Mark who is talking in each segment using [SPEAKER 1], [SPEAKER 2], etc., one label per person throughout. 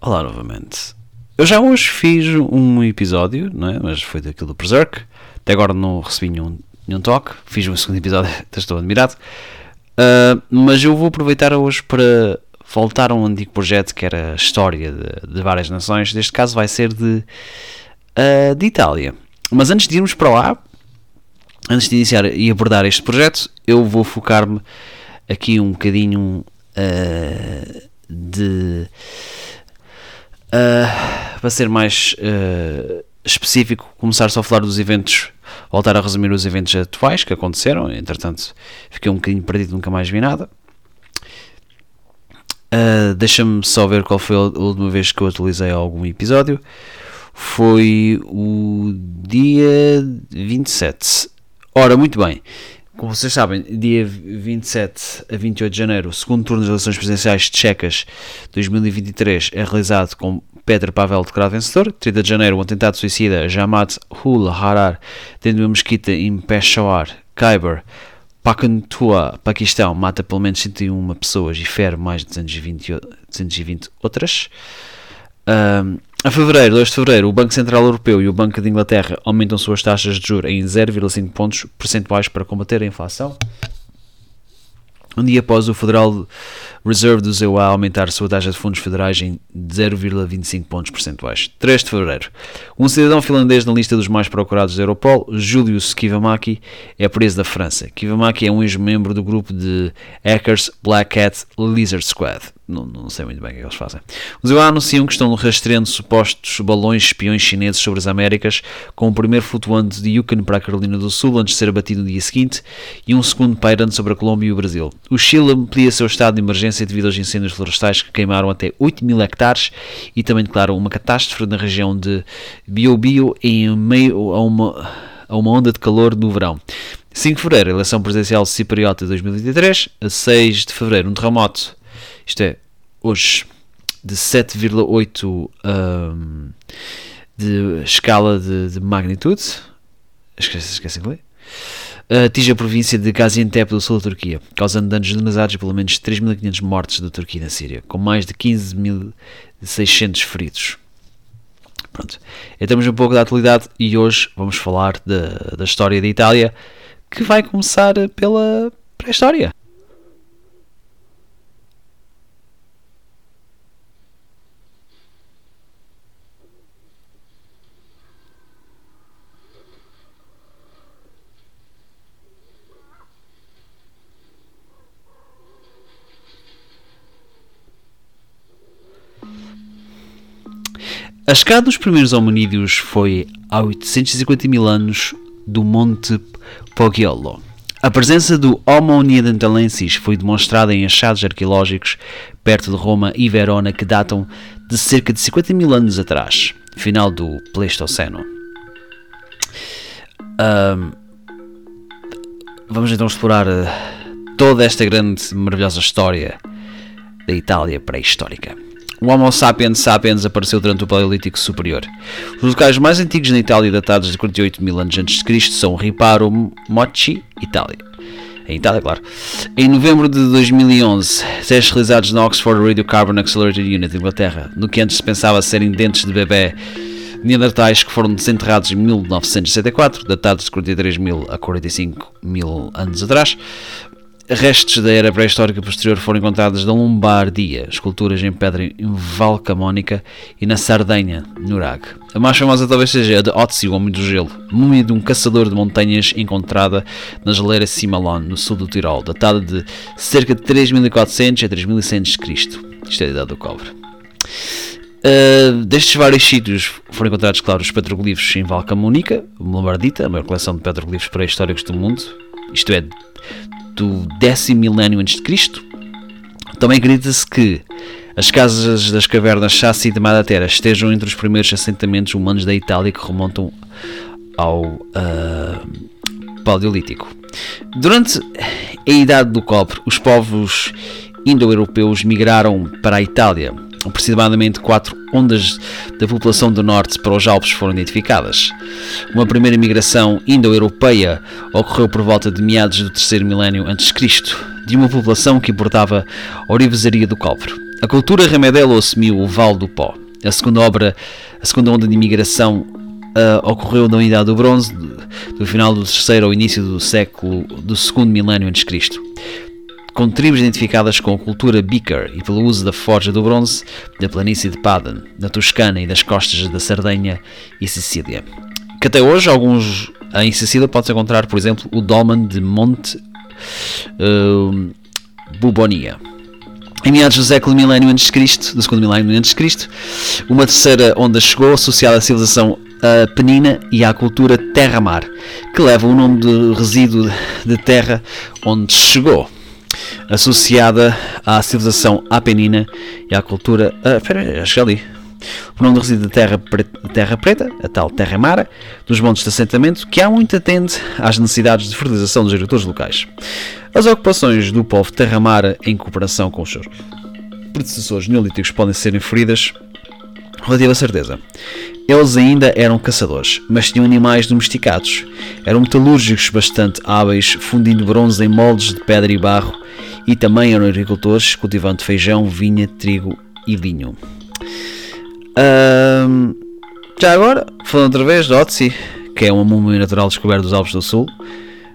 [SPEAKER 1] Olá novamente. Eu já hoje fiz um episódio, não é? mas foi daquilo do Berserk. Até agora não recebi nenhum, nenhum toque. Fiz um segundo episódio, estou admirado. Uh, mas eu vou aproveitar hoje para voltar a um antigo projeto que era a história de, de várias nações. Neste caso vai ser de, uh, de Itália. Mas antes de irmos para lá, antes de iniciar e abordar este projeto, eu vou focar-me aqui um bocadinho uh, de. Uh, para ser mais uh, específico, começar só a falar dos eventos, voltar a resumir os eventos atuais que aconteceram. Entretanto, fiquei um bocadinho perdido, nunca mais vi nada. Uh, Deixa-me só ver qual foi a última vez que eu atualizei algum episódio. Foi o dia 27. Ora, muito bem. Como vocês sabem, dia 27 a 28 de janeiro, o segundo turno das eleições presidenciais tchecas 2023 é realizado com Pedro Pavel declarado vencedor. 30 de janeiro, o atentado suicida Jamaat Hul Harar dentro de uma mesquita em Peshawar, Khyber, Pakhtunkhwa, Paquistão, mata pelo menos 101 pessoas e fere mais de 220, 220 outras. Um, a fevereiro, 2 de fevereiro, o Banco Central Europeu e o Banco de Inglaterra aumentam suas taxas de juros em 0,5 pontos percentuais para combater a inflação. Um dia após o Federal Reserve do ZEUA aumentar sua taxa de fundos federais em 0,25 pontos percentuais. 3 de fevereiro. Um cidadão finlandês na lista dos mais procurados da Europol, Julius Kivamaki, é preso da França. Kivamaki é um ex-membro do grupo de hackers Black Cat Lizard Squad. Não, não, sei muito bem o que, é eles fazem. Os ZEUA anunciam que estão rastreando supostos balões espiões chineses sobre as Américas, com o primeiro flutuante de Yukon para a Carolina do Sul antes de ser abatido no dia seguinte, e um segundo pairando sobre a Colômbia e o Brasil. O Chile amplia seu estado de emergência devido aos incêndios florestais que queimaram até 8 mil hectares e também declaram uma catástrofe na região de Biobío em meio a uma, a uma onda de calor no verão. 5 de fevereiro, eleição presidencial cipriota de 2023. A 6 de fevereiro, um terremoto, isto é, hoje, de 7,8 um, de escala de, de magnitude. Esqueci, esqueci de ler atinge a província de Gaziantep do sul da Turquia, causando danos generalizados e pelo menos 3.500 mortes da Turquia na Síria, com mais de 15.600 feridos. Pronto, estamos um pouco da atualidade e hoje vamos falar de, da história da Itália, que vai começar pela pré-história. A chegada dos primeiros hominídeos foi há 850 mil anos do Monte Poggiolo. A presença do Homo neanderthalensis foi demonstrada em achados arqueológicos perto de Roma e Verona que datam de cerca de 50 mil anos atrás, final do Pleistoceno. Um, vamos então explorar uh, toda esta grande, maravilhosa história da Itália pré-histórica. O Homo sapiens sapiens apareceu durante o Paleolítico Superior. Os locais mais antigos na Itália, datados de 48 mil anos antes de Cristo, são Riparo Mochi, Itália. Em Itália, claro. Em novembro de 2011, testes realizados na Oxford Radiocarbon Accelerated Unit, Inglaterra, no que antes se pensava serem dentes de bebê neandertais que foram desenterrados em 1964, datados de 43 mil a 45 mil anos atrás, Restos da era pré-histórica posterior foram encontrados na Lombardia, esculturas em pedra em Valcamónica e na Sardenha, no Iraque. A mais famosa talvez seja a de Otzi, o Homem do Gelo, múmia de um caçador de montanhas encontrada na geleira Simalon, no sul do Tirol, datada de cerca de 3400 a 3100 Cristo. Isto é a idade do cobre. Uh, destes vários sítios foram encontrados, claro, os petroglifos em Valcamónica, Lombardita, a maior coleção de petroglifos pré-históricos do mundo, isto é, do décimo milénio antes de Cristo. Também acredita-se que as casas das cavernas Chassi de Madatera estejam entre os primeiros assentamentos humanos da Itália que remontam ao uh, Paleolítico. Durante a Idade do Cobre, os povos indo-europeus migraram para a Itália. Aproximadamente quatro ondas da população do norte para os Alpes foram identificadas. Uma primeira migração indo-europeia ocorreu por volta de meados do terceiro milénio a.C., de uma população que importava orivesaria do cobre. A cultura remedelo assumiu o Vale do Pó. A segunda obra, a segunda onda de imigração uh, ocorreu na Unidade do Bronze, do, do, final do terceiro ao início do século do segundo milénio antes Cristo, com tribos identificadas com a cultura Beaker e pelo uso da forja do bronze da planície de Paden, da Toscana e das costas da Sardenha e Sicília. Que até hoje alguns em Sicília pode-se encontrar, por exemplo, o dolmen de Monte uh, Bubonia. Em meados do século milénio antes de Cristo, do segundo milénio antes de Cristo, uma terceira onda chegou associada à civilização penina e à cultura terra-mar, que leva o nome de resíduo de terra onde chegou, associada à civilização apenina e à cultura. Uh, espera, acho que ali. O nome de resíduo de terra, terra preta, a tal terra mara, dos montes de assentamento, que há muito atende às necessidades de fertilização dos agricultores locais. As ocupações do povo terra-mara, em cooperação com os seus predecessores neolíticos, podem ser inferidas relativa certeza. Eles ainda eram caçadores, mas tinham animais domesticados. Eram metalúrgicos bastante hábeis, fundindo bronze em moldes de pedra e barro, e também eram agricultores, cultivando feijão, vinha, trigo e vinho. Um, já agora, falando outra vez de Otzi, que é uma múmia natural descoberta dos Alpes do Sul,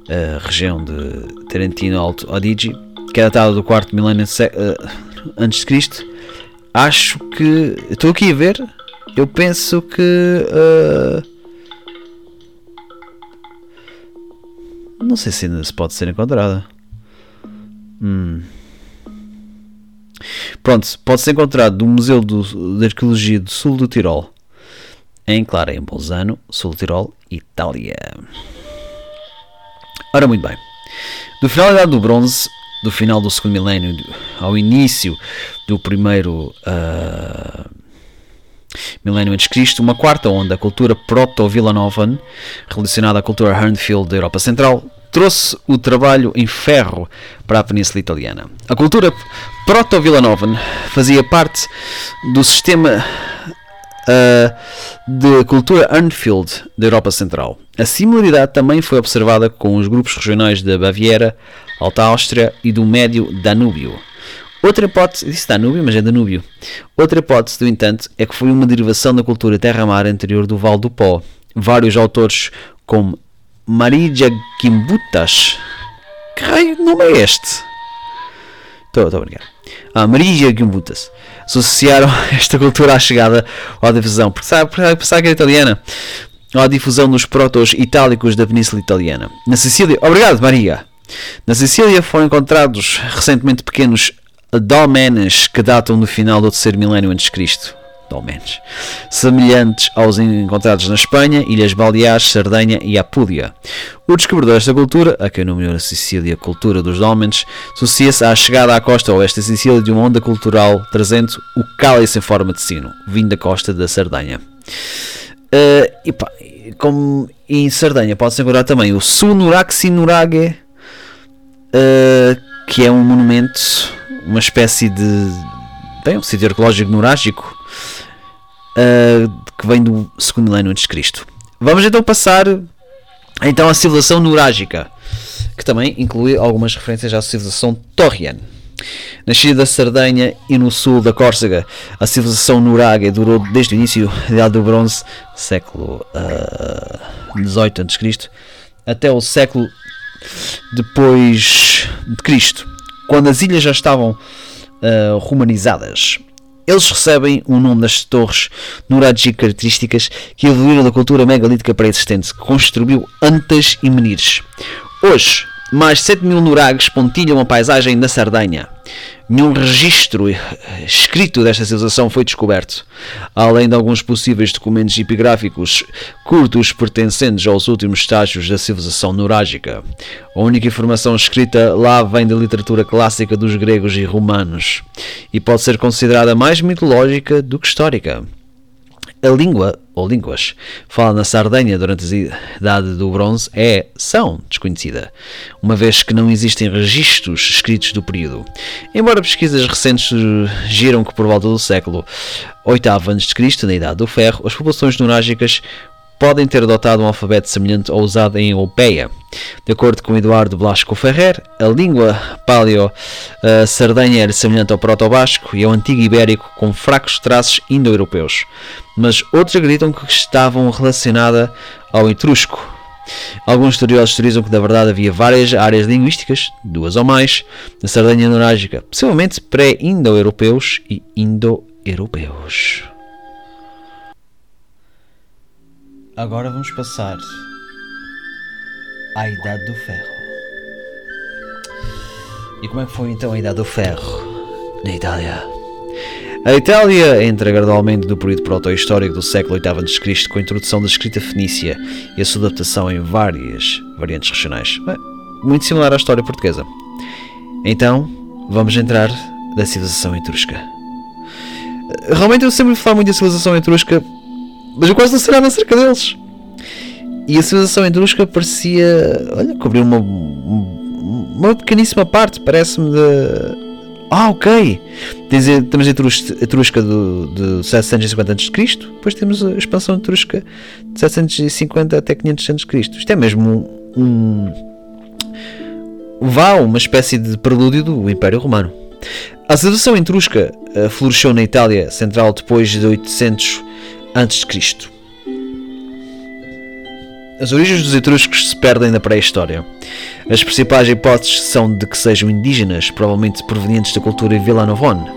[SPEAKER 1] a região de Trentino Alto Adige, que é datada do 4 milénio uh, antes de Cristo. Acho que estou aqui a ver. Eu penso que uh, não sei se ainda se pode ser encontrada. Hum. Pronto, pode ser encontrado no Museu do, de Arqueologia do Sul do Tirol, em Clara, em Bolzano, Sul do Tirol, Itália. Ora, muito bem. Do final da Idade do Bronze, do final do segundo milénio ao início do primeiro uh, milénio antes de Cristo, uma quarta onda, a cultura proto-villanovan, relacionada à cultura Hernfield da Europa Central, trouxe o trabalho em ferro para a Península Italiana. A cultura proto-Villanovan fazia parte do sistema uh, de cultura Urnfield da Europa Central. A similaridade também foi observada com os grupos regionais da Baviera, Alta Áustria e do Médio Danúbio. Outra hipótese, disse Danúbio, mas é Danúbio. Outra hipótese, no entanto, é que foi uma derivação da cultura terra-mar anterior do Val do Pó. Vários autores, como Marija Gimbutas. Que raio de nome é este? Estou a brincar. Ah, Marija Gimbutas. Associaram esta cultura à chegada à difusão. Porque sabe, pensava que era italiana. À difusão dos protos itálicos da Península Italiana. Na Sicília. Obrigado, Maria. Na Sicília foram encontrados recentemente pequenos dolmenes que datam do final do terceiro milénio antes de Cristo menos, semelhantes aos encontrados na Espanha, Ilhas Baleares, Sardenha e Apulia. O descobridor desta cultura, a quem nomeou a Sicília cultura dos Dolmens, associa-se à chegada à costa oeste da Sicília de uma onda cultural trazendo o cálice em forma de sino, vindo da costa da Sardenha. Uh, e pá, como em Sardenha pode-se encontrar também o Sunuraxinurage, uh, que é um monumento, uma espécie de bem, um sítio arqueológico nurágico uh, que vem do segundo milénio antes de Cristo. Vamos então passar então à civilização nurágica, que também inclui algumas referências à civilização torriana. Nascida da Sardenha e no sul da Córcega, a civilização nurágia durou desde o início da Idade do Bronze, século XVIII uh, a.C., até o século depois de Cristo, quando as ilhas já estavam uh, romanizadas. Eles recebem o nome das torres Nuragi características que evoluíram da cultura megalítica pré-existente, que construiu Antas e Menires. Hoje, mais 7 mil nurags pontilham a paisagem da Sardanha. Nenhum registro escrito desta civilização foi descoberto, além de alguns possíveis documentos epigráficos curtos pertencentes aos últimos estágios da civilização nurágica. A única informação escrita lá vem da literatura clássica dos gregos e romanos e pode ser considerada mais mitológica do que histórica. A língua ou línguas, falada na Sardenha durante a Idade do Bronze, é, são, desconhecida, uma vez que não existem registros escritos do período. Embora pesquisas recentes sugiram que por volta do século VIII a.C., na Idade do Ferro, as populações nunágicas podem ter adotado um alfabeto semelhante ao usado em Europeia. De acordo com Eduardo Blasco Ferrer, a língua paleo-sardenha era semelhante ao proto-basco e ao antigo ibérico com fracos traços indo-europeus, mas outros acreditam que estavam relacionada ao etrusco. Alguns estudiosos teorizam que, na verdade, havia várias áreas linguísticas, duas ou mais, na Sardenha Nunágica, possivelmente pré-indo-europeus e indo-europeus. Agora vamos passar à Idade do Ferro. E como é que foi então a Idade do Ferro na Itália? A Itália entra gradualmente do período proto-histórico do século VIII a.C. com a introdução da escrita fenícia e a sua adaptação em várias variantes regionais. Muito similar à história portuguesa. Então, vamos entrar da civilização etrusca. Realmente eu sempre falo muito da civilização etrusca mas eu quase não sei nada acerca deles. E a civilização etrusca parecia, olha, cobrir uma, uma pequeníssima parte, parece-me de. Ah, ok! Temos a etrusca de 750 a.C., depois temos a expansão etrusca de 750 até 500 a.C. Isto é mesmo um, um. Vá, uma espécie de prelúdio do Império Romano. A civilização etrusca uh, floresceu na Itália central depois de 800 a.C. As origens dos etruscos se perdem na pré-história. As principais hipóteses são de que sejam indígenas, provavelmente provenientes da cultura Villanovone.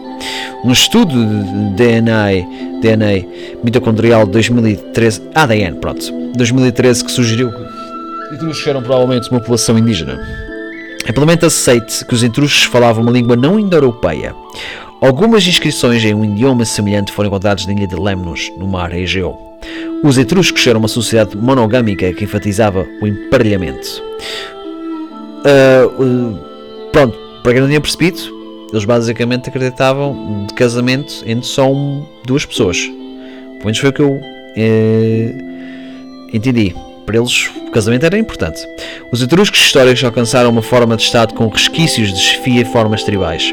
[SPEAKER 1] Um estudo de DNA, DNA mitocondrial de 2013, ADN, pronto, 2013 que sugeriu que os etruscos eram provavelmente uma população indígena. Amplamente aceite que os etruscos falavam uma língua não indo-europeia. Algumas inscrições em um idioma semelhante foram encontradas na ilha de Lemnos, no mar Egeu. Os etruscos eram uma sociedade monogâmica que enfatizava o emparelhamento. Uh, uh, pronto, para quem não tinha percebido, eles basicamente acreditavam de casamento entre só um, duas pessoas. Pelo menos foi o que eu uh, entendi. Para eles, o casamento era importante. Os etruscos históricos alcançaram uma forma de Estado com resquícios de chefia e formas tribais.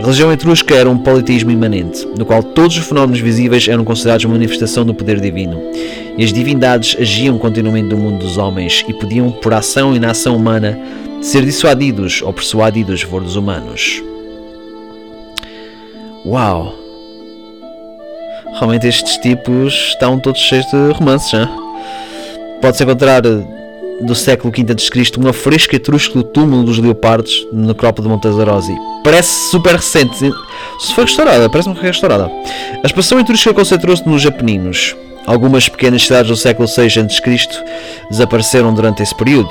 [SPEAKER 1] A religião etrusca era um politismo imanente, no qual todos os fenómenos visíveis eram considerados uma manifestação do poder divino, e as divindades agiam continuamente no mundo dos homens e podiam, por ação e inação humana, ser dissuadidos ou persuadidos por dos humanos. Uau! Realmente estes tipos estão todos cheios de romances, hein? Pode-se encontrar do século V a.C., uma fresca etrusca do túmulo dos leopardos na necrópole de Montezarosi. Parece super recente. Se foi restaurada, parece-me que foi restaurada. A expansão etrusca concentrou-se nos Apeninos. Algumas pequenas cidades do século VI a.C. desapareceram durante esse período,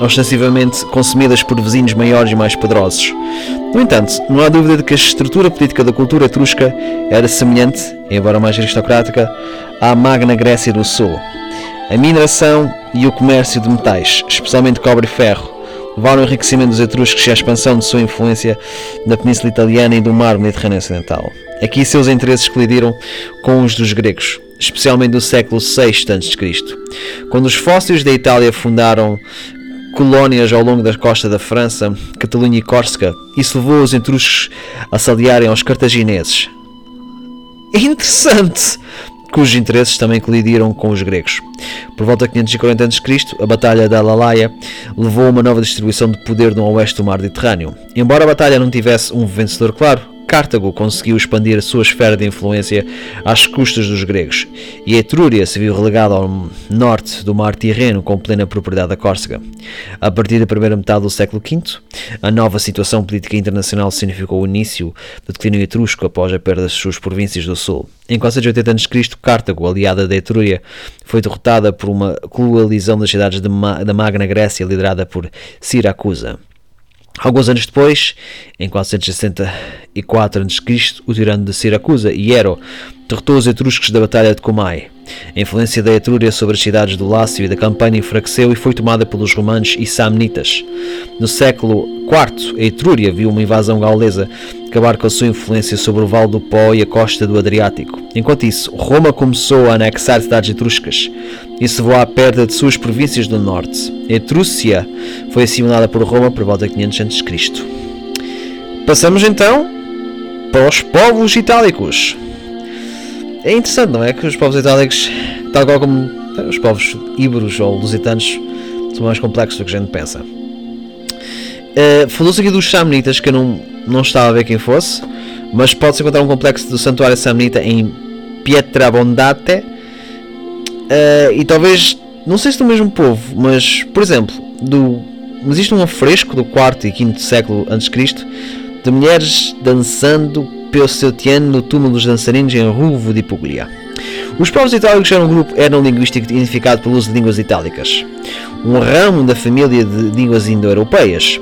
[SPEAKER 1] ostensivamente consumidas por vizinhos maiores e mais poderosos. No entanto, não há dúvida de que a estrutura política da cultura etrusca era semelhante, embora mais aristocrática, à Magna Grécia do Sul. A mineração e o comércio de metais, especialmente cobre e ferro, levaram ao enriquecimento dos etruscos e à expansão de sua influência na Península Italiana e do mar Mediterrâneo Ocidental. Aqui seus interesses colidiram com os dos gregos, especialmente no século VI a.C., quando os fósseis da Itália fundaram colónias ao longo da costa da França, Catalunha e Córcega, isso levou os etruscos a se aliarem aos cartagineses. Interessante! Cujos interesses também colidiram com os gregos. Por volta de 540 a.C., a Batalha da Lalaia levou a uma nova distribuição de poder no oeste do mar Mediterrâneo. Embora a batalha não tivesse um vencedor claro, Cartago conseguiu expandir a sua esfera de influência às custas dos gregos, e a Etrúria se viu relegada ao norte do mar Tirreno com plena propriedade da Córcega. A partir da primeira metade do século V, a nova situação política internacional significou o início do declínio etrusco após a perda das suas províncias do sul. Em 480 a.C., Cartago, aliada da Etrúria, foi derrotada por uma coalizão das cidades da Magna Grécia liderada por Siracusa. Alguns anos depois, em 464 a.C., o tirano de Siracusa, Hiero, derrotou os etruscos da Batalha de Cumae. A influência da Etrúria sobre as cidades do Lácio e da Campanha enfraqueceu e foi tomada pelos romanos e samnitas. No século IV, a Etrúria viu uma invasão gaulesa acabar com a sua influência sobre o Vale do Pó e a costa do Adriático. Enquanto isso, Roma começou a anexar cidades etruscas. Isso levou à perda de suas províncias do norte. Etrúcia foi assimilada por Roma por volta de 500 a.C. Passamos então para os povos itálicos. É interessante, não é? Que os povos itálicos, tal qual como os povos íberos ou lusitanos, são mais complexos do que a gente pensa. Uh, Falou-se aqui dos Samnitas, que eu não, não estava a ver quem fosse, mas pode-se encontrar um complexo do Santuário Samnita em Pietrabondate. Uh, e talvez, não sei se do mesmo povo, mas, por exemplo, do, existe um afresco do 4 e 5 século a.C. de mulheres dançando pelo seu tiano no túmulo dos dançarinos em Ruvo de Puglia. Os povos itálicos eram um grupo etnolinguístico identificado pelo uso de línguas itálicas, um ramo da família de línguas indo-europeias.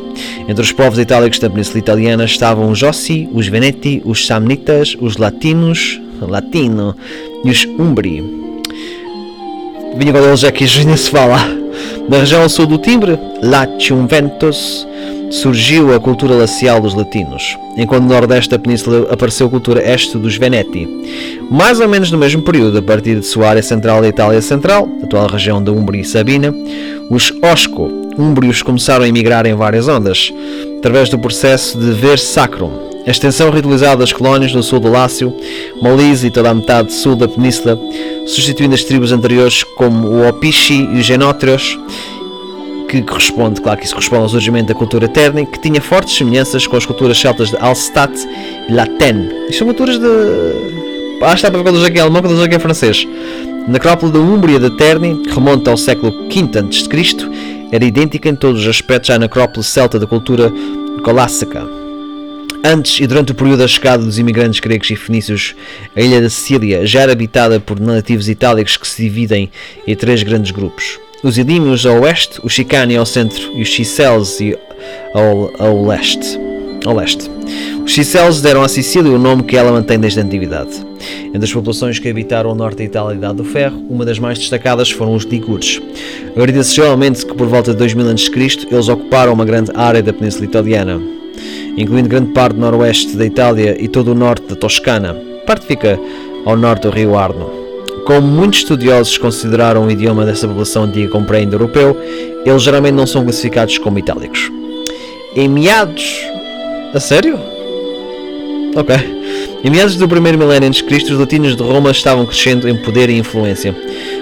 [SPEAKER 1] Entre os povos itálicos da Península Italiana estavam os Ossi, os Veneti, os Samnitas, os Latinos, Latino e os Umbri. Deles é que ainda se fala. Na região sul do Timbre, Latium Ventus, surgiu a cultura lacial dos latinos, enquanto no nordeste da península apareceu a cultura este dos Veneti. Mais ou menos no mesmo período, a partir de sua área central da Itália Central, atual região da Umbria e Sabina, os Osco, úmbrios começaram a emigrar em várias ondas, através do processo de ver sacrum, a extensão ritualizada das colónias no sul do Lácio, Molise e toda a metade sul da península, substituindo as tribos anteriores como o Opishi e os Genótrios, que corresponde, claro que isso corresponde ao surgimento da cultura Terni, que tinha fortes semelhanças com as culturas celtas de Alstat e Laten. Isto são culturas de. Ah, está para quando eu aqui alemão, quando eu aqui francês. A necrópole da Úmbria de Terni, remonta ao século V a.C., era idêntica em todos os aspectos à necrópole celta da cultura colássica. Antes e durante o período da chegada dos imigrantes gregos e fenícios, a ilha da Sicília já era habitada por nativos itálicos que se dividem em três grandes grupos os Ilímios ao oeste, os Chicani ao centro e os Chicels ao, ao leste. Ao leste. Os Chicels deram à Sicília o nome que ela mantém desde a antiguidade. Entre as populações que habitaram o norte da Itália e Idade do Ferro, uma das mais destacadas foram os Ligures. Acredita-se geralmente que por volta de 2000 a.C. eles ocuparam uma grande área da Península Italiana, incluindo grande parte do noroeste da Itália e todo o norte da Toscana. Parte fica ao norte do rio Arno. Como muitos estudiosos consideraram o idioma dessa população antiga como pré-indo-europeu, eles geralmente não são classificados como itálicos. Em meados. A sério? Ok. Em meados do primeiro milénio antes de Cristo, os latinos de Roma estavam crescendo em poder e influência.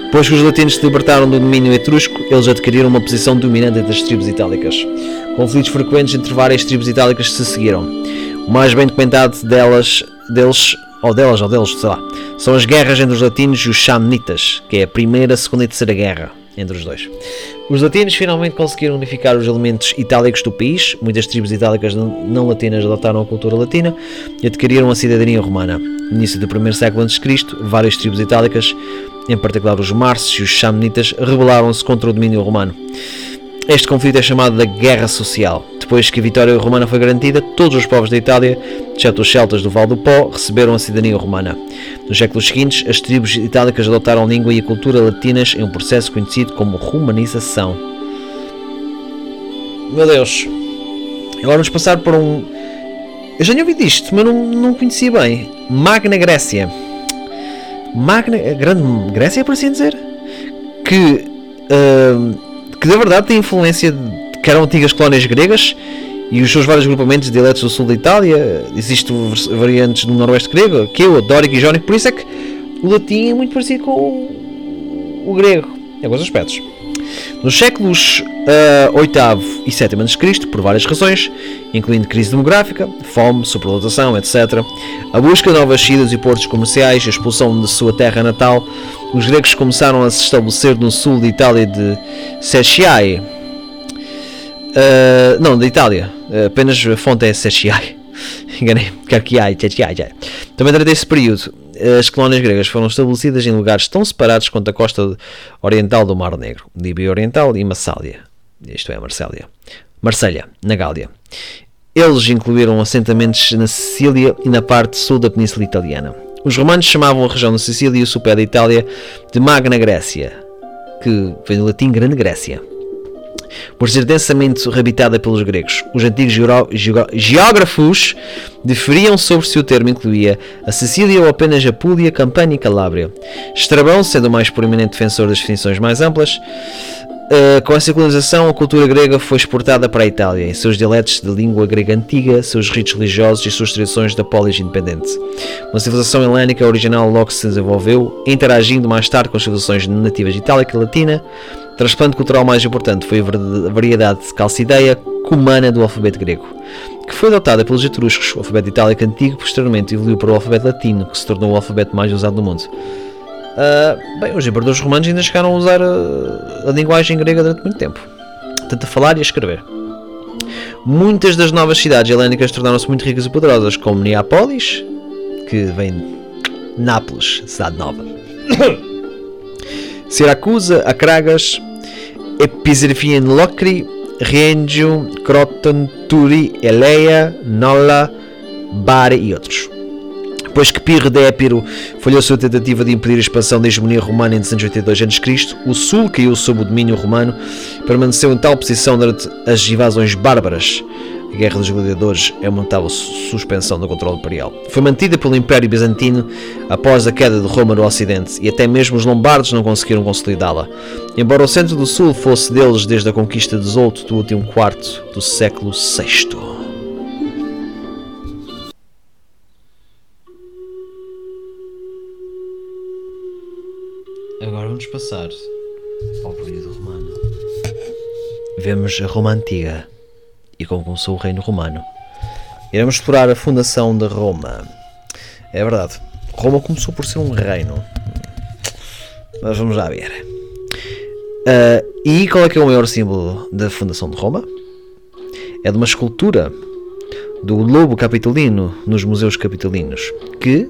[SPEAKER 1] Depois que os latinos se libertaram do domínio etrusco, eles adquiriram uma posição dominante entre as tribos itálicas. Conflitos frequentes entre várias tribos itálicas se seguiram. O mais bem documentado delas, deles ou delas ou deles, sei lá, são as guerras entre os latinos e os Samnitas, que é a primeira, segunda e terceira guerra entre os dois. Os latinos finalmente conseguiram unificar os elementos itálicos do país, muitas tribos itálicas não latinas adotaram a cultura latina e adquiriram a cidadania romana. No início do primeiro século a.C., várias tribos itálicas, em particular os Márcios e os Samnitas, rebelaram-se contra o domínio romano. Este conflito é chamado da Guerra Social. Depois que a vitória romana foi garantida, todos os povos da Itália, exceto os celtas do Val do Pó, receberam a cidadania romana. Nos séculos seguintes, as tribos itálicas adotaram a língua e a cultura latinas em um processo conhecido como romanização. Meu Deus! Agora vamos passar por um. Eu já tinha ouvido isto, mas não, não conhecia bem. Magna Grécia. Magna. Grande Grécia, por assim dizer? Que. Uh que na verdade tem influência de, que eram antigas colónias gregas e os seus vários grupamentos de dialetos do sul da Itália. Existem variantes do noroeste grego, o dórico e jónico, por isso é que o latim é muito parecido com o, o grego, em alguns aspectos. Nos séculos uh, ah, VIII e VII a.C., por várias razões, incluindo crise demográfica, fome, superlotação, etc., a busca de novas cidades e portos comerciais, a expulsão de sua terra natal, os gregos começaram a se estabelecer no sul da Itália de Secchiai. Uh, não, da Itália. Uh, apenas a fonte é Secchiai. Enganei. Carchiai, Secchiai. Também durante esse período, as colónias gregas foram estabelecidas em lugares tão separados quanto a costa oriental do Mar Negro, Líbia Oriental e Massália. Isto é, Marsélia. Marselha, na Gália. Eles incluíram assentamentos na Sicília e na parte sul da Península Italiana. Os romanos chamavam a região da Sicília e o sul da Itália de Magna Grécia, que vem do latim Grande Grécia. Por ser densamente habitada pelos gregos. Os antigos geógrafos diferiam sobre se o termo incluía a Sicília ou apenas a Puglia, Campania e Calábria. Estrabão, sendo o mais proeminente defensor das definições mais amplas, Uh, com essa colonização, a cultura grega foi exportada para a Itália, em seus dialetos de língua grega antiga, seus ritos religiosos e suas tradições da polis independente. Uma civilização helénica original logo se desenvolveu, interagindo mais tarde com as civilizações nativas itálica e latina. Transplante cultural mais importante foi a variedade calcideia cumana do alfabeto grego, que foi adotada pelos etruscos. O alfabeto itálico antigo posteriormente evoluiu para o alfabeto latino, que se tornou o alfabeto mais usado no mundo. Uh, bem, os imperadores romanos ainda chegaram a usar a, a linguagem grega durante muito tempo, tanto a falar e a escrever. Muitas das novas cidades helénicas tornaram-se muito ricas e poderosas, como Neapolis, que vem de Nápoles, cidade nova, Siracusa, Acragas, Episirfien Locri, Riengium, Croton, Turi, Eleia, Nola, Bari e outros. Depois que Pirro de Épiro falhou sua tentativa de impedir a expansão da hegemonia romana em 282 a.C., o sul caiu sob o domínio romano e permaneceu em tal posição durante as invasões bárbaras. A Guerra dos Gladiadores é uma notável suspensão do controle imperial. Foi mantida pelo Império Bizantino após a queda de Roma no Ocidente e até mesmo os lombardos não conseguiram consolidá-la. Embora o centro do sul fosse deles desde a conquista de Zolto do último quarto do século VI. Agora vamos passar ao período romano. Vemos a Roma Antiga e como começou o Reino Romano. Iremos explorar a fundação de Roma. É verdade, Roma começou por ser um reino. Mas vamos lá ver. Uh, e qual é que é o maior símbolo da fundação de Roma? É de uma escultura do lobo capitolino nos museus capitolinos, que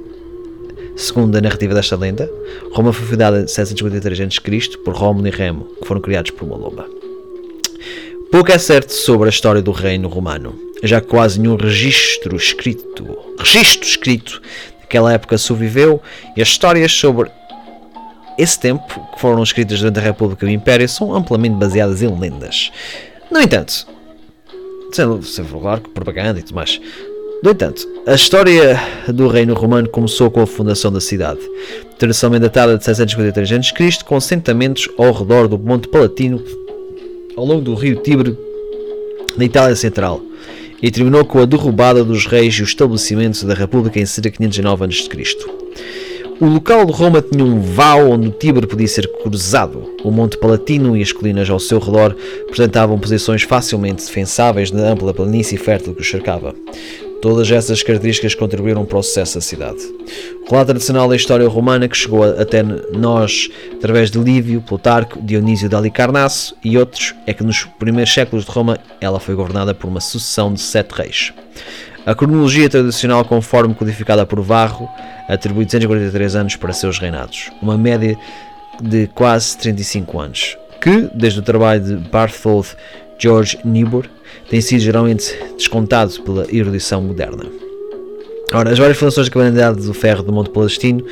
[SPEAKER 1] Segundo a narrativa desta lenda, Roma foi fundada em 753 a.C. por Rómulo e Remo, que foram criados por uma loba. Pouco é certo sobre a história do reino romano, já que quase nenhum registro escrito, registro escrito daquela época sobreviveu e as histórias sobre esse tempo, que foram escritas durante a República e o Império, são amplamente baseadas em lendas. No entanto, sendo, claro, propaganda e tudo mais, no entanto, a história do reino romano começou com a fundação da cidade, tradicionalmente datada de 653 a.C., com assentamentos ao redor do Monte Palatino, ao longo do rio Tibre, na Itália Central, e terminou com a derrubada dos reis e o estabelecimento da República em cerca de 509 a.C. O local de Roma tinha um vau onde o Tibre podia ser cruzado. O Monte Palatino e as colinas ao seu redor apresentavam posições facilmente defensáveis na ampla planície fértil que o cercava. Todas essas características contribuíram para o sucesso da cidade. O relato tradicional da história romana que chegou até nós através de Lívio, Plutarco, Dionísio de Alicarnasso e outros é que nos primeiros séculos de Roma ela foi governada por uma sucessão de sete reis. A cronologia tradicional, conforme codificada por Varro, atribui 243 anos para seus reinados, uma média de quase 35 anos, que, desde o trabalho de Barthold George Niebuhr, tem sido geralmente descontado pela erudição moderna. Ora, as várias fundações da Cabanidade do Ferro do Monte Palestino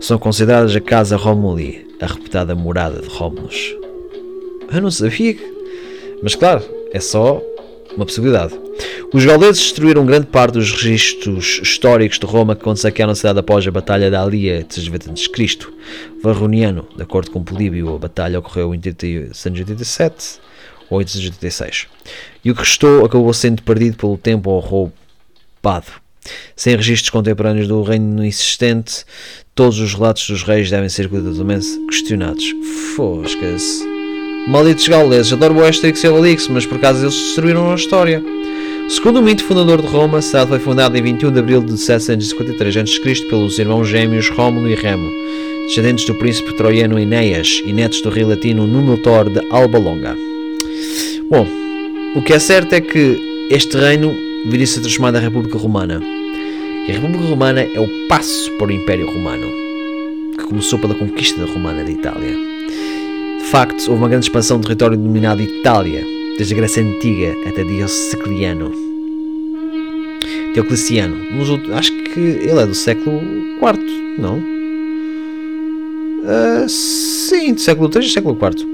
[SPEAKER 1] são consideradas a Casa Romuli, a reputada morada de Rómulos. Eu não sabia, mas claro, é só uma possibilidade. Os gauleses destruíram grande parte dos registros históricos de Roma que saquearam a cidade após a Batalha da Alia de 320 a.C. Varroniano, de acordo com Políbio, a batalha ocorreu em 187 ou 886. E o que restou acabou sendo perdido pelo tempo ou roubado. Sem registros contemporâneos do reino existente, todos os relatos dos reis devem ser cuidadosamente questionados. Fosca-se. Malditos gauleses, adoro o Asterix e Obelix, mas por acaso eles destruíram a história. Segundo o mito fundador de Roma, a cidade foi fundada em 21 de abril de 753 a.C. pelos irmãos gêmeos Rómulo e Remo, descendentes do príncipe troiano Enéas e netos do rei latino Númenor de Alba Longa. Bom, o que é certo é que este reino viria a ser transformado em República Romana. E a República Romana é o passo para o Império Romano, que começou pela conquista romana da Itália. De facto, houve uma grande expansão do território denominado Itália, desde a Grécia Antiga até Diocleciano. Diocleciano, acho que ele é do século IV, não? Uh, sim, do século III e século IV.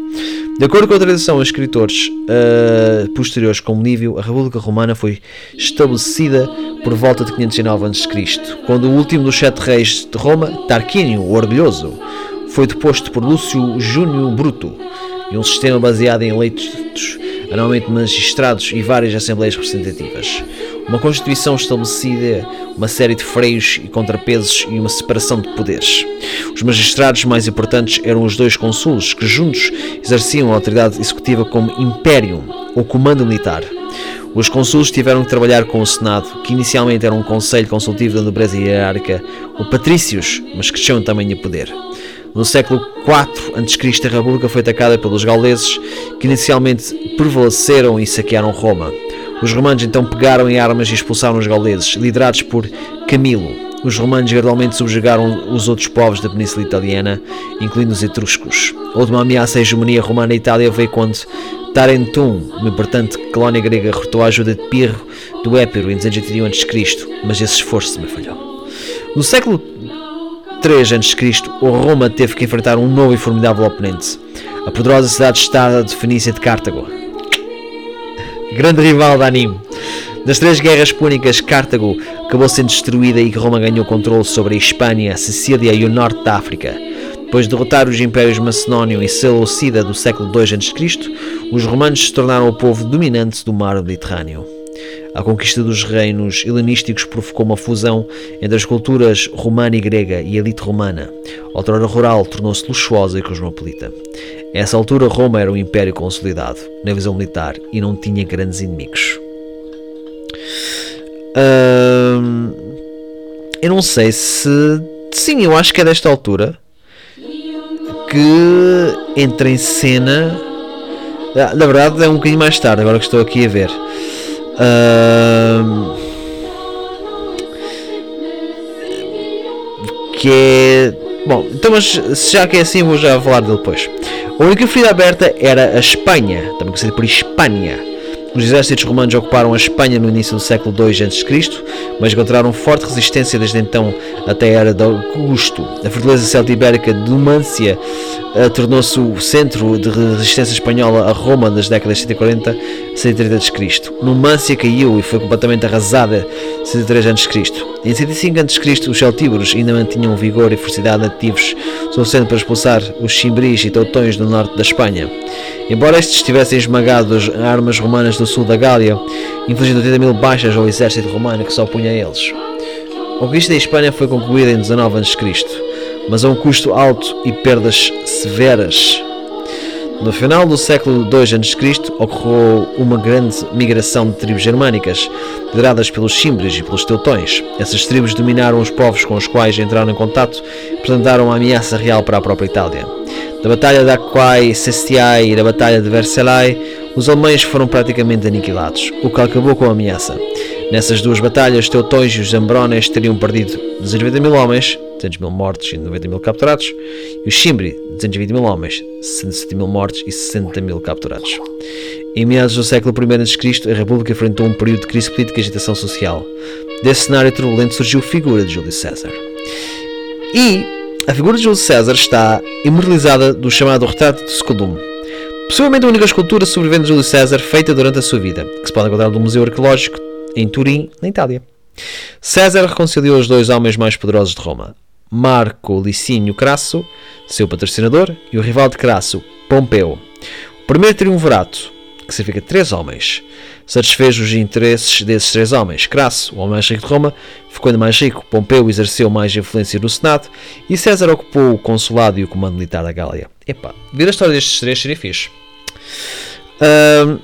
[SPEAKER 1] De acordo com a tradição, os escritores uh, posteriores como Lívio, a República Romana foi estabelecida por volta de 509 a.C., quando o último dos sete reis de Roma, Tarquínio, o Orgulhoso, foi deposto por Lúcio Júnior Bruto, e um sistema baseado em eleitos anualmente magistrados e várias assembleias representativas. Uma Constituição estabelecida uma série de freios e contrapesos e uma separação de poderes. Os magistrados mais importantes eram os dois consulos, que juntos exerciam a autoridade executiva como Imperium, ou Comando Militar. Os consulos tiveram que trabalhar com o Senado, que inicialmente era um conselho consultivo da nobreza hierárquica, o Patrícios, mas cresceu em tamanho e poder. No século IV a.C., a República foi atacada pelos gauleses, que inicialmente prevaleceram e saquearam Roma. Os romanos então pegaram em armas e expulsaram os gauleses, liderados por Camilo. Os romanos gradualmente subjugaram os outros povos da Península Italiana, incluindo os etruscos. A última ameaça à hegemonia romana na Itália veio quando Tarentum, uma importante colónia grega, retornou a ajuda de Pirro do Épiro em 281 a.C., mas esse esforço também falhou. No século 3 a.C., Roma teve que enfrentar um novo e formidável oponente, a poderosa cidade-estado de Fenícia de Cartago grande rival da anime. Das três guerras púnicas, Cartago acabou sendo destruída e Roma ganhou controle sobre a Espanha, a Sicília e o norte da África. Depois de derrotar os impérios Macedónio e Seleucida do século II a.C., os romanos se tornaram o povo dominante do mar Mediterrâneo. A conquista dos reinos helenísticos provocou uma fusão entre as culturas romana e grega e a elite romana. A outrora rural tornou-se luxuosa e cosmopolita. A essa altura, Roma era um império consolidado na visão militar e não tinha grandes inimigos. Hum, eu não sei se. Sim, eu acho que é desta altura que entra em cena. Ah, na verdade, é um bocadinho mais tarde, agora que estou aqui a ver. Que é. Bom, então, mas já que é assim, vou já falar dele depois. A única ferida aberta era a Espanha, também conhecida por Espanha. Os exércitos romanos ocuparam a Espanha no início do século II a.C., mas encontraram forte resistência desde então até a era de Augusto. A fortaleza celta-ibérica de Numância uh, tornou-se o centro de resistência espanhola a Roma nas décadas de 140 a 130 a.C. Numância caiu e foi completamente arrasada em 103 a.C. Em 105 a.C., os celtíberos ainda mantinham vigor e forçalidade nativos suficiente para expulsar os cimbris e teutões do norte da Espanha. Embora estes tivessem esmagado as armas romanas do sul da Gália, infligindo 80 mil baixas ao exército romano que se opunha a eles. A conquista da Espanha foi concluída em 19 a.C., mas a um custo alto e perdas severas. No final do século II a.C., ocorreu uma grande migração de tribos germânicas, lideradas pelos Cimbres e pelos Teutões. Essas tribos dominaram os povos com os quais entraram em contato e representaram uma ameaça real para a própria Itália. Da Batalha de Aquae Sestiae e da Batalha de Versailles, os alemães foram praticamente aniquilados, o que acabou com a ameaça. Nessas duas batalhas, Teutões e os Zambrones teriam perdido 290 mil homens, 200 mil mortos e 90 mil capturados, e os Cimbri, 220 mil homens, 67 mil mortos e 60 mil capturados. Em meados do século I a.C., a República enfrentou um período de crise política e agitação social. Desse cenário turbulento surgiu a figura de Júlio César. E a figura de Júlio César está imortalizada do chamado Retrato de Scudum, possivelmente a única escultura sobrevivente de Júlio César feita durante a sua vida, que se pode encontrar no Museu Arqueológico em Turim, na Itália. César reconciliou os dois homens mais poderosos de Roma, Marco Licínio Crasso, seu patrocinador, e o rival de Crasso, Pompeu. O primeiro triunvirato, que significa três homens, satisfez os interesses desses três homens. Crasso, o homem mais rico de Roma, ficou ainda mais rico. Pompeu exerceu mais influência no Senado e César ocupou o consulado e o comando militar da Gália. Epá, ver a história destes três seria fixe. Um,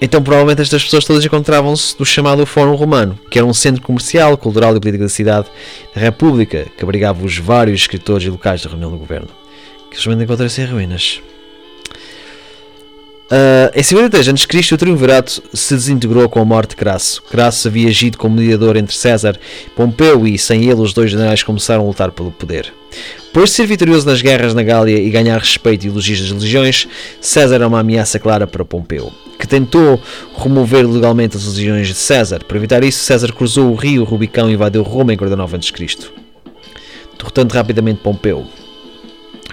[SPEAKER 1] então, provavelmente, estas pessoas todas encontravam-se no chamado Fórum Romano, que era um centro comercial, cultural e político da cidade da República, que abrigava os vários escritores e locais da reunião do governo, que simplesmente encontraram-se em ruínas. Uh, em 53 a.C., o triunvirato se desintegrou com a morte de Crasso. Crasso havia agido como mediador entre César e Pompeu e, sem ele, os dois generais começaram a lutar pelo poder. Depois de ser vitorioso nas guerras na Gália e ganhar respeito e elogios das legiões, César era uma ameaça clara para Pompeu, que tentou remover legalmente as legiões de César. Para evitar isso, César cruzou o rio Rubicão e invadiu Roma em 49 a.C., derrotando rapidamente Pompeu.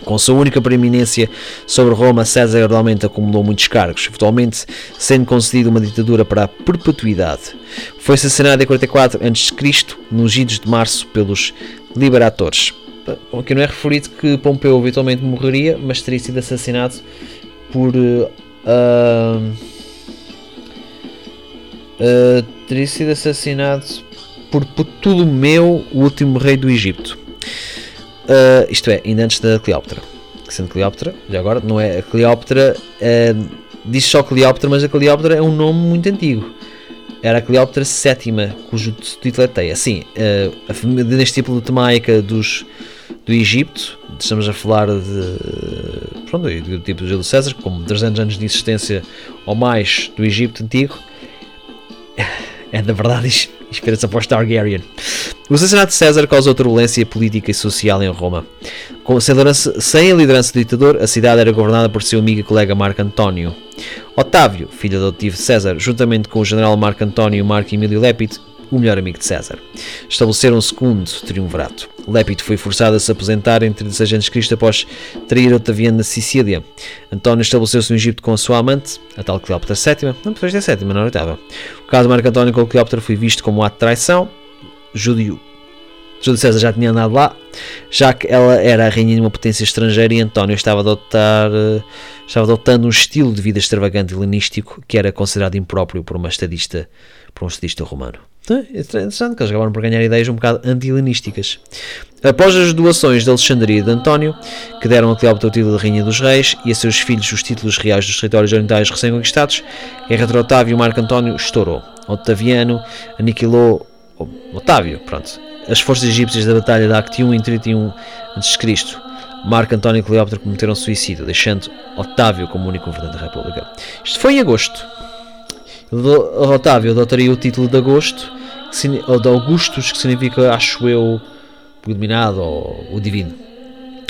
[SPEAKER 1] Com sua única preeminência sobre Roma, César gradualmente acumulou muitos cargos, eventualmente sendo concedido uma ditadura para a perpetuidade. Foi assassinado em 44 a.C., nos idos de março, pelos liberatores. Aqui não é referido que Pompeu eventualmente morreria, mas teria sido assassinado por. Uh, uh, teria sido assassinado por Ptolomeu, o último rei do Egito. Uh, isto é, ainda antes da Cleópatra. Sendo Cleópatra, já agora, não é a Cleópatra, uh, diz só Cleópatra, mas a Cleópatra é um nome muito antigo. Era a Cleópatra VII, cujo título é Teia. Sim, uh, a dinastia ptolemaica dos do Egito, estamos a falar de, pronto, do tipo de Júlio César, com 300 anos de existência ou mais do Egito antigo, é na verdade inspira-se após Targaryen. O assassinato de César causou turbulência política e social em Roma. Com, sem, sem a liderança do ditador, a cidade era governada por seu amigo e colega Marco António. Otávio, filho adotivo de César, juntamente com o general Marco António e Marco Emílio Lépito, o melhor amigo de César. Estabeleceram um segundo triunvirato. Lépito foi forçado a se aposentar em 36 anos Cristo após trair Otaviano na Sicília. António estabeleceu-se no Egito com a sua amante, a tal Cleópatra VII, não depois da sétima, não oitava. O caso de Marco António com Cleópatra foi visto como um ato de traição. Júlio Júlio César já tinha andado lá, já que ela era a rainha de uma potência estrangeira e António estava a adotar, eh, estava adotando um estilo de vida extravagante helenístico que era considerado impróprio por uma estadista, por um estadista romano. É interessante que eles acabaram por ganhar ideias um bocado anti-helenísticas. Após as doações de Alexandria e de António, que deram a Cleópatra o título de Rainha dos Reis e a seus filhos os títulos reais dos territórios orientais recém-conquistados, guerra entre Otávio e Marco António estourou. Otaviano aniquilou Otávio, pronto, as forças egípcias da Batalha de Actium em 31 a.C. Marco António e Cleópatra cometeram suicídio, deixando Otávio como único governante da República. Isto foi em agosto. Otávio adotaria o título de Agosto ou de Augustus, que significa, acho eu, o iluminado ou o divino.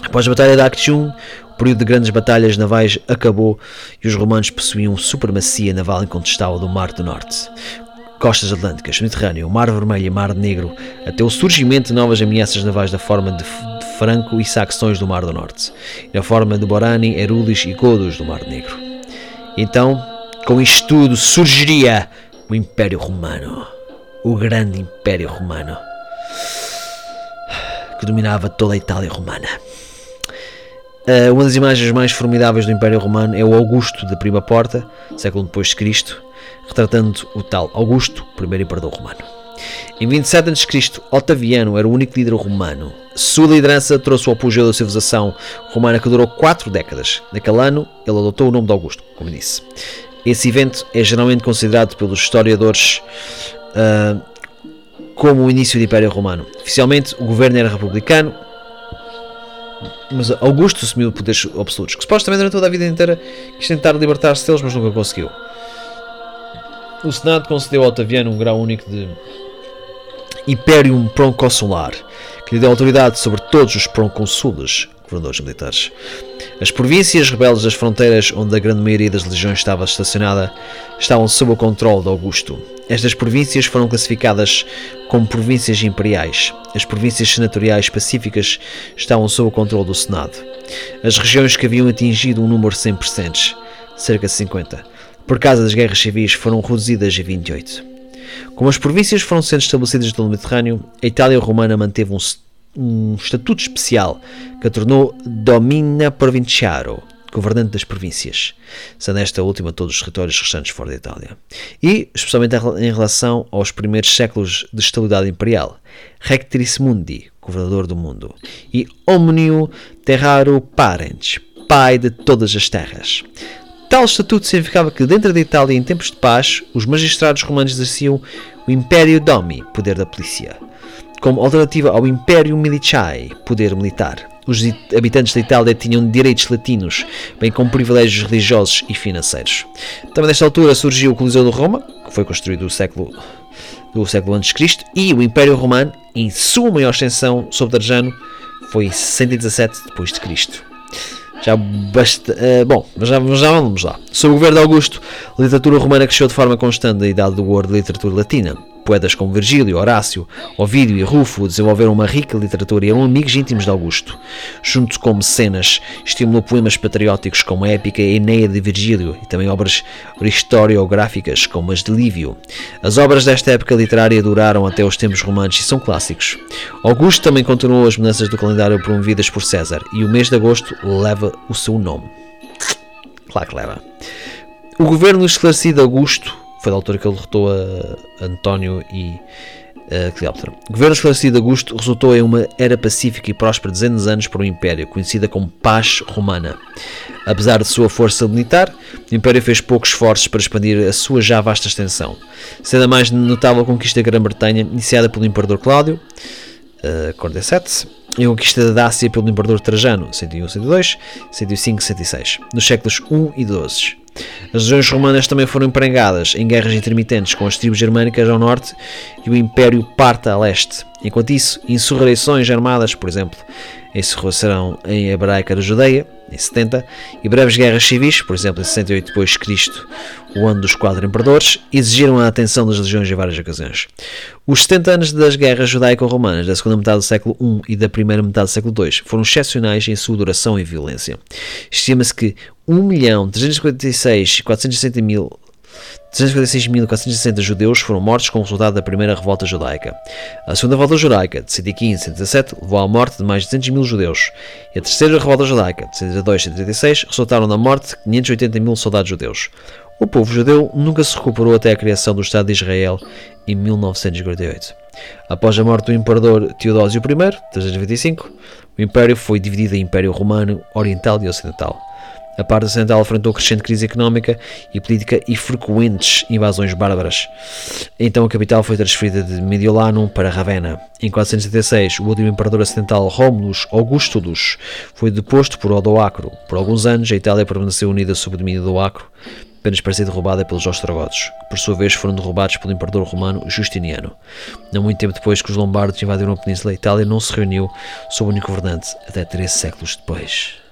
[SPEAKER 1] Após a Batalha de Actium, o período de grandes batalhas navais acabou e os romanos possuíam supremacia naval incontestável do Mar do Norte. Costas Atlânticas, Mediterrâneo, Mar Vermelho e Mar Negro, até o surgimento de novas ameaças navais da forma de, de Franco e Saxões do Mar do Norte, e na forma de Borani, Erulis e Godos do Mar Negro. Então, com isto tudo, surgiria o Império Romano o grande Império Romano que dominava toda a Itália romana. Uh, uma das imagens mais formidáveis do Império Romano é o Augusto da Prima Porta, século depois de Cristo, retratando o tal Augusto, primeiro imperador romano. Em 27 a.C., Otaviano era o único líder romano. Sua liderança trouxe o apogeu da civilização romana que durou quatro décadas. Naquele ano, ele adotou o nome de Augusto, como disse. Esse evento é geralmente considerado pelos historiadores uh, como o início do Império Romano. Oficialmente, o governo era republicano, mas Augusto assumiu poderes absolutos, que supostamente durante toda a vida inteira quis tentar libertar-se deles, mas nunca conseguiu. O Senado concedeu a Otaviano um grau único de Imperium Proconsular, que lhe deu autoridade sobre todos os proconsules, governadores militares. As províncias rebeldes das fronteiras, onde a grande maioria das legiões estava estacionada, estavam sob o controle de Augusto. Estas províncias foram classificadas como províncias imperiais. As províncias senatoriais pacíficas estavam sob o controle do Senado. As regiões que haviam atingido um número sem precedentes, cerca de 50, por causa das guerras civis, foram reduzidas a 28. Como as províncias foram sendo estabelecidas no Mediterrâneo, a Itália romana manteve um um estatuto especial que a tornou Domina Provinciaro, governante das províncias, sendo esta última todos os territórios restantes fora da Itália. E, especialmente em relação aos primeiros séculos de estabilidade imperial, Rectris Mundi, governador do mundo, e Omnium Terraro Parens, pai de todas as terras. Tal estatuto significava que, dentro da Itália, em tempos de paz, os magistrados romanos exerciam o Império Domi, poder da polícia como alternativa ao Império Militiae, poder militar. Os habitantes da Itália tinham direitos latinos, bem como privilégios religiosos e financeiros. Também nesta altura surgiu o Coliseu de Roma, que foi construído no século do século a.C., e o Império Romano, em sua maior extensão sob Trajano, foi em 117 depois de Cristo. Já basta, uh, bom, já, já vamos lá. Sob o governo de Augusto, a literatura romana cresceu de forma constante da idade do ouro da literatura latina Poetas como Virgílio, Horácio, Ovídio e Rufo desenvolveram uma rica literatura e eram amigos íntimos de Augusto. Junto com Mecenas, estimulou poemas patrióticos como a épica Eneia de Virgílio e também obras historiográficas como as de Lívio. As obras desta época literária duraram até os tempos romanos e são clássicos. Augusto também continuou as mudanças do calendário promovidas por César e o mês de agosto leva o seu nome. Claro que leva. O governo esclarecido Augusto foi da altura que ele derrotou a António e a Cleópatra. O governo esclarecido de Augusto resultou em uma era pacífica e próspera de 200 anos para o Império, conhecida como Paz Romana. Apesar de sua força militar, o Império fez poucos esforços para expandir a sua já vasta extensão. Sendo a mais notável a conquista da Grã-Bretanha, iniciada pelo Imperador Cláudio, uh, 47, e a conquista da Dácia pelo Imperador Trajano, 101, 102, 105, 106, nos séculos 1 e 12. As regiões romanas também foram empregadas em guerras intermitentes com as tribos germânicas ao norte e o Império Parta a leste. Enquanto isso, insurreições armadas, por exemplo, encerrou-serão em hebraica da Judeia, em 70, e breves guerras civis, por exemplo, em 68 depois Cristo, o ano dos quatro imperadores, exigiram a atenção das legiões em várias ocasiões. Os 70 anos das guerras judaico-romanas da segunda metade do século I e da primeira metade do século II foram excepcionais em sua duração e violência. Estima-se que 1.356.460 mil 356.460 judeus foram mortos como resultado da primeira revolta judaica. A segunda revolta judaica, de 115 117, levou à morte de mais de 200 mil judeus. E a terceira revolta judaica, de 132 136, resultaram na morte de 580 mil soldados judeus. O povo judeu nunca se recuperou até a criação do Estado de Israel em 1948. Após a morte do imperador Teodósio I, 325, o império foi dividido em Império Romano, Oriental e Ocidental. A parte ocidental enfrentou crescente crise económica e política e frequentes invasões bárbaras. Então a capital foi transferida de Mediolanum para Ravenna. Em 476, o último imperador ocidental Romulus Augustulus foi deposto por Odoacro. Por alguns anos, a Itália permaneceu unida sob o domínio do Odoacro, apenas para ser derrubada pelos ostrogodos, que por sua vez foram derrubados pelo imperador romano Justiniano. Não muito tempo depois que os lombardos invadiram a península, a Itália não se reuniu sob único governante até três séculos depois.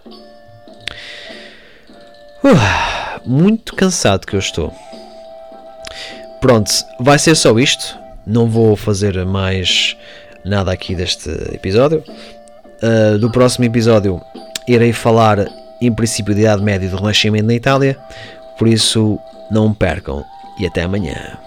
[SPEAKER 1] Uh, muito cansado que eu estou. Pronto, vai ser só isto. Não vou fazer mais nada aqui deste episódio. Uh, do próximo episódio irei falar, em princípio, de Idade Média do Renascimento na Itália. Por isso, não percam e até amanhã.